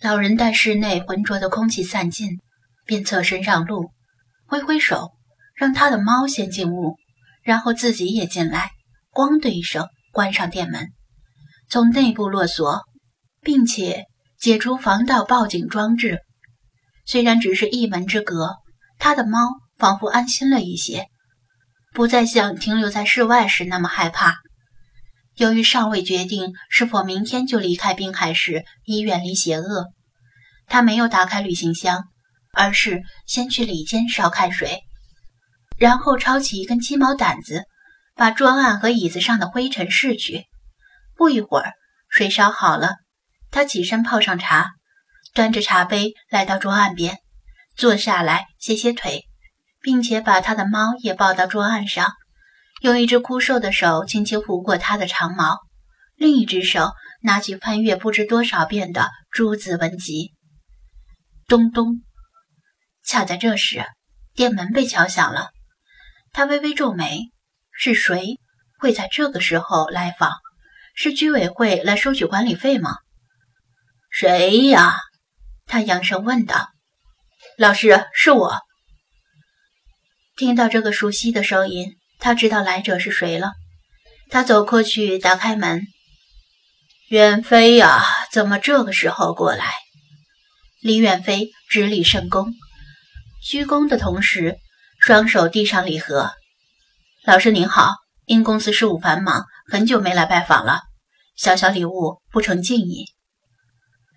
老人待室内浑浊的空气散尽，便侧身让路，挥挥手让他的猫先进屋，然后自己也进来。咣的一声，关上店门，从内部落锁，并且解除防盗报警装置。虽然只是一门之隔，他的猫仿佛安心了一些，不再像停留在室外时那么害怕。由于尚未决定是否明天就离开滨海市以远离邪恶，他没有打开旅行箱，而是先去里间烧开水，然后抄起一根鸡毛掸子，把桌案和椅子上的灰尘拭去。不一会儿，水烧好了，他起身泡上茶，端着茶杯来到桌案边，坐下来歇歇腿，并且把他的猫也抱到桌案上。用一只枯瘦的手轻轻拂过他的长毛，另一只手拿起翻阅不知多少遍的诸子文集。咚咚！恰在这时，店门被敲响了。他微微皱眉：是谁会在这个时候来访？是居委会来收取管理费吗？谁呀？他扬声问道。老师，是我。听到这个熟悉的声音。他知道来者是谁了，他走过去打开门。远飞呀，怎么这个时候过来？李远飞直礼甚恭，鞠躬的同时，双手递上礼盒。老师您好，因公司事务繁忙，很久没来拜访了，小小礼物不成敬意。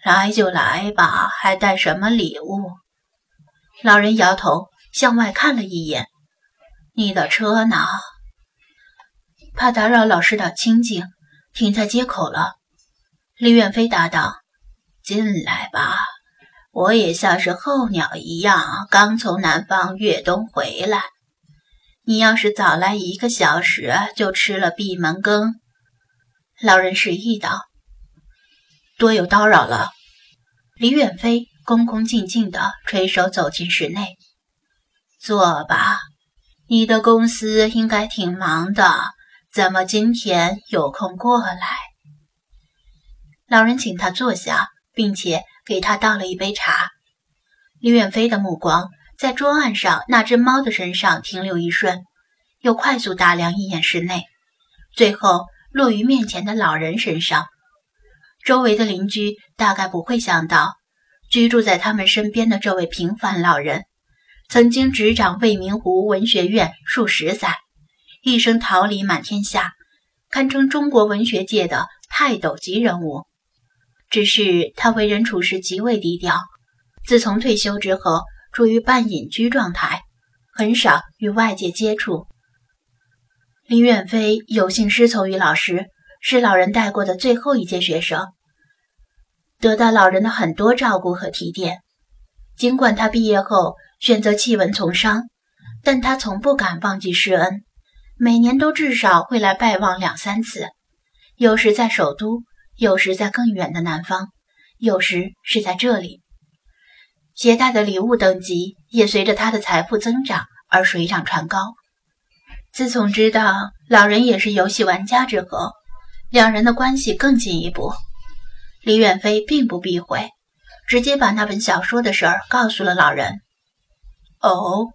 来就来吧，还带什么礼物？老人摇头，向外看了一眼。你的车呢？怕打扰老师的清静，停在街口了。李远飞答道：“进来吧，我也像是候鸟一样，刚从南方越冬回来。你要是早来一个小时，就吃了闭门羹。”老人示意道：“多有叨扰了。”李远飞恭恭敬敬地垂手走进室内，坐吧。你的公司应该挺忙的，怎么今天有空过来？老人请他坐下，并且给他倒了一杯茶。李远飞的目光在桌案上那只猫的身上停留一瞬，又快速打量一眼室内，最后落于面前的老人身上。周围的邻居大概不会想到，居住在他们身边的这位平凡老人。曾经执掌未名湖文学院数十载，一生桃李满天下，堪称中国文学界的泰斗级人物。只是他为人处事极为低调，自从退休之后，处于半隐居状态，很少与外界接触。林远飞有幸师从于老师，是老人带过的最后一届学生，得到老人的很多照顾和提点。尽管他毕业后，选择弃文从商，但他从不敢忘记施恩，每年都至少会来拜望两三次，有时在首都，有时在更远的南方，有时是在这里。携带的礼物等级也随着他的财富增长而水涨船高。自从知道老人也是游戏玩家之后，两人的关系更进一步。李远飞并不避讳，直接把那本小说的事儿告诉了老人。哦，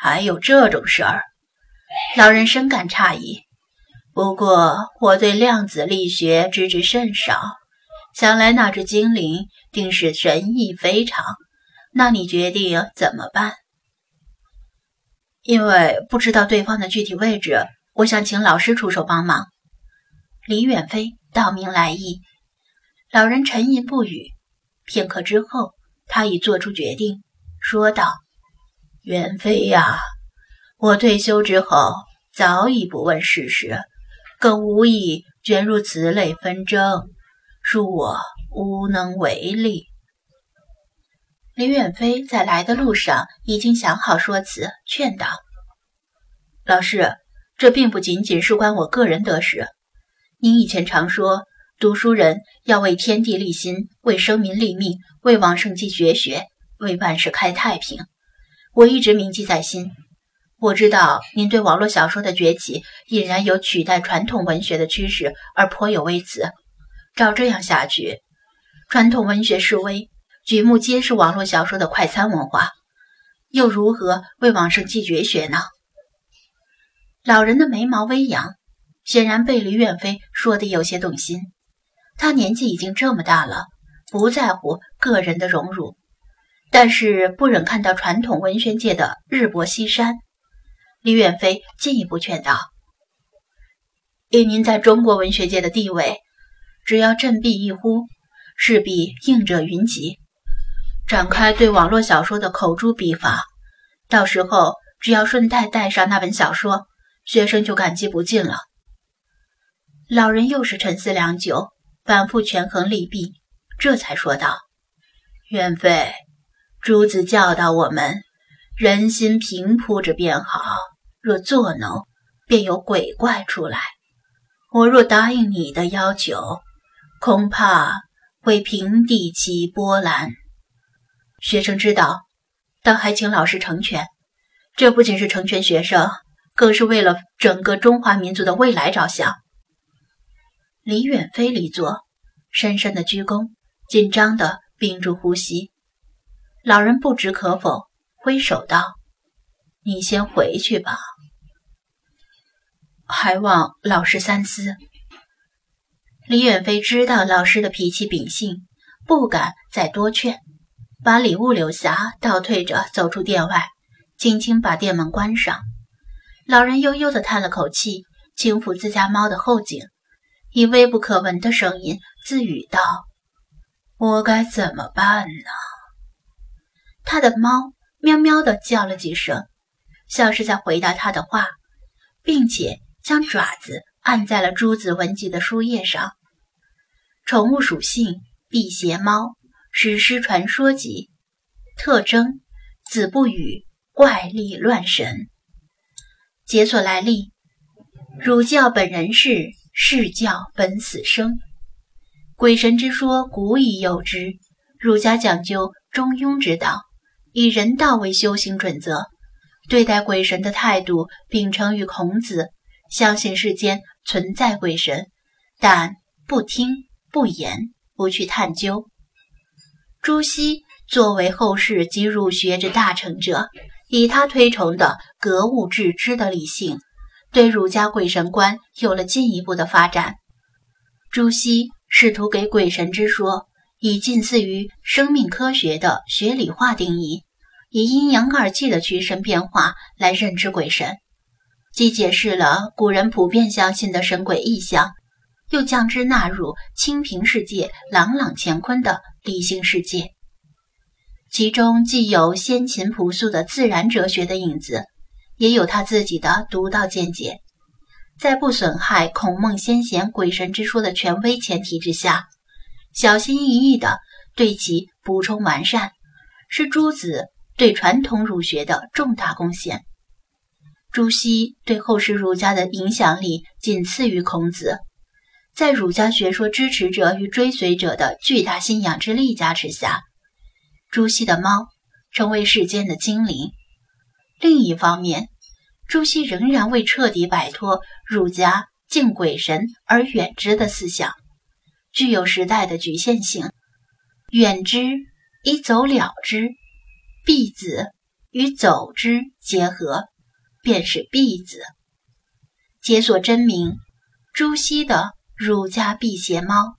还有这种事儿，老人深感诧异。不过我对量子力学知之甚少，想来那只精灵定是神异非常。那你决定怎么办？因为不知道对方的具体位置，我想请老师出手帮忙。李远飞道明来意。老人沉吟不语，片刻之后，他已做出决定，说道。远飞呀，我退休之后早已不问世事，更无意卷入此类纷争，恕我无能为力。李远飞在来的路上已经想好说辞，劝道：“老师，这并不仅仅是关我个人得失。您以前常说，读书人要为天地立心，为生民立命，为往圣继绝学，为万世开太平。”我一直铭记在心。我知道您对网络小说的崛起俨然有取代传统文学的趋势，而颇有微词。照这样下去，传统文学式微，举目皆是网络小说的快餐文化，又如何为往圣继绝学呢？老人的眉毛微扬，显然被李远飞说的有些动心。他年纪已经这么大了，不在乎个人的荣辱，但是不忍看到传统文学界的日薄西山。李远飞进一步劝道：“以您在中国文学界的地位，只要振臂一呼，势必应者云集。展开对网络小说的口诛笔伐，到时候只要顺带带上那本小说。”学生就感激不尽了。老人又是沉思良久，反复权衡利弊，这才说道：“元妃，朱子教导我们，人心平铺着便好。若作弄，便有鬼怪出来。我若答应你的要求，恐怕会平地起波澜。学生知道，但还请老师成全。这不仅是成全学生。”更是为了整个中华民族的未来着想。李远飞离座，深深的鞠躬，紧张的屏住呼吸。老人不知可否，挥手道：“你先回去吧，还望老师三思。”李远飞知道老师的脾气秉性，不敢再多劝，把礼物留下，倒退着走出店外，轻轻把店门关上。老人悠悠地叹了口气，轻抚自家猫的后颈，以微不可闻的声音自语道：“我该怎么办呢？”他的猫喵喵地叫了几声，像是在回答他的话，并且将爪子按在了朱子文集的书页上。宠物属性：辟邪猫，史诗传说集。特征：子不语，怪力乱神。解锁来历：儒教本人是，释教本死生。鬼神之说古已有之，儒家讲究中庸之道，以人道为修行准则。对待鬼神的态度秉承于孔子，相信世间存在鬼神，但不听不言，不去探究。朱熹作为后世及儒学之大成者。以他推崇的格物致知的理性，对儒家鬼神观有了进一步的发展。朱熹试图给鬼神之说以近似于生命科学的学理化定义，以阴阳二气的趋生变化来认知鬼神，既解释了古人普遍相信的神鬼异象，又将之纳入清平世界朗朗乾坤的理性世界。其中既有先秦朴素的自然哲学的影子，也有他自己的独到见解。在不损害孔孟先贤鬼神之说的权威前提之下，小心翼翼地对其补充完善，是诸子对传统儒学的重大贡献。朱熹对后世儒家的影响力仅次于孔子，在儒家学说支持者与追随者的巨大信仰之力加持下。朱熹的猫成为世间的精灵。另一方面，朱熹仍然未彻底摆脱儒家敬鬼神而远之的思想，具有时代的局限性。远之以走了之，避子与走之结合，便是避子。解锁真名：朱熹的儒家辟邪猫。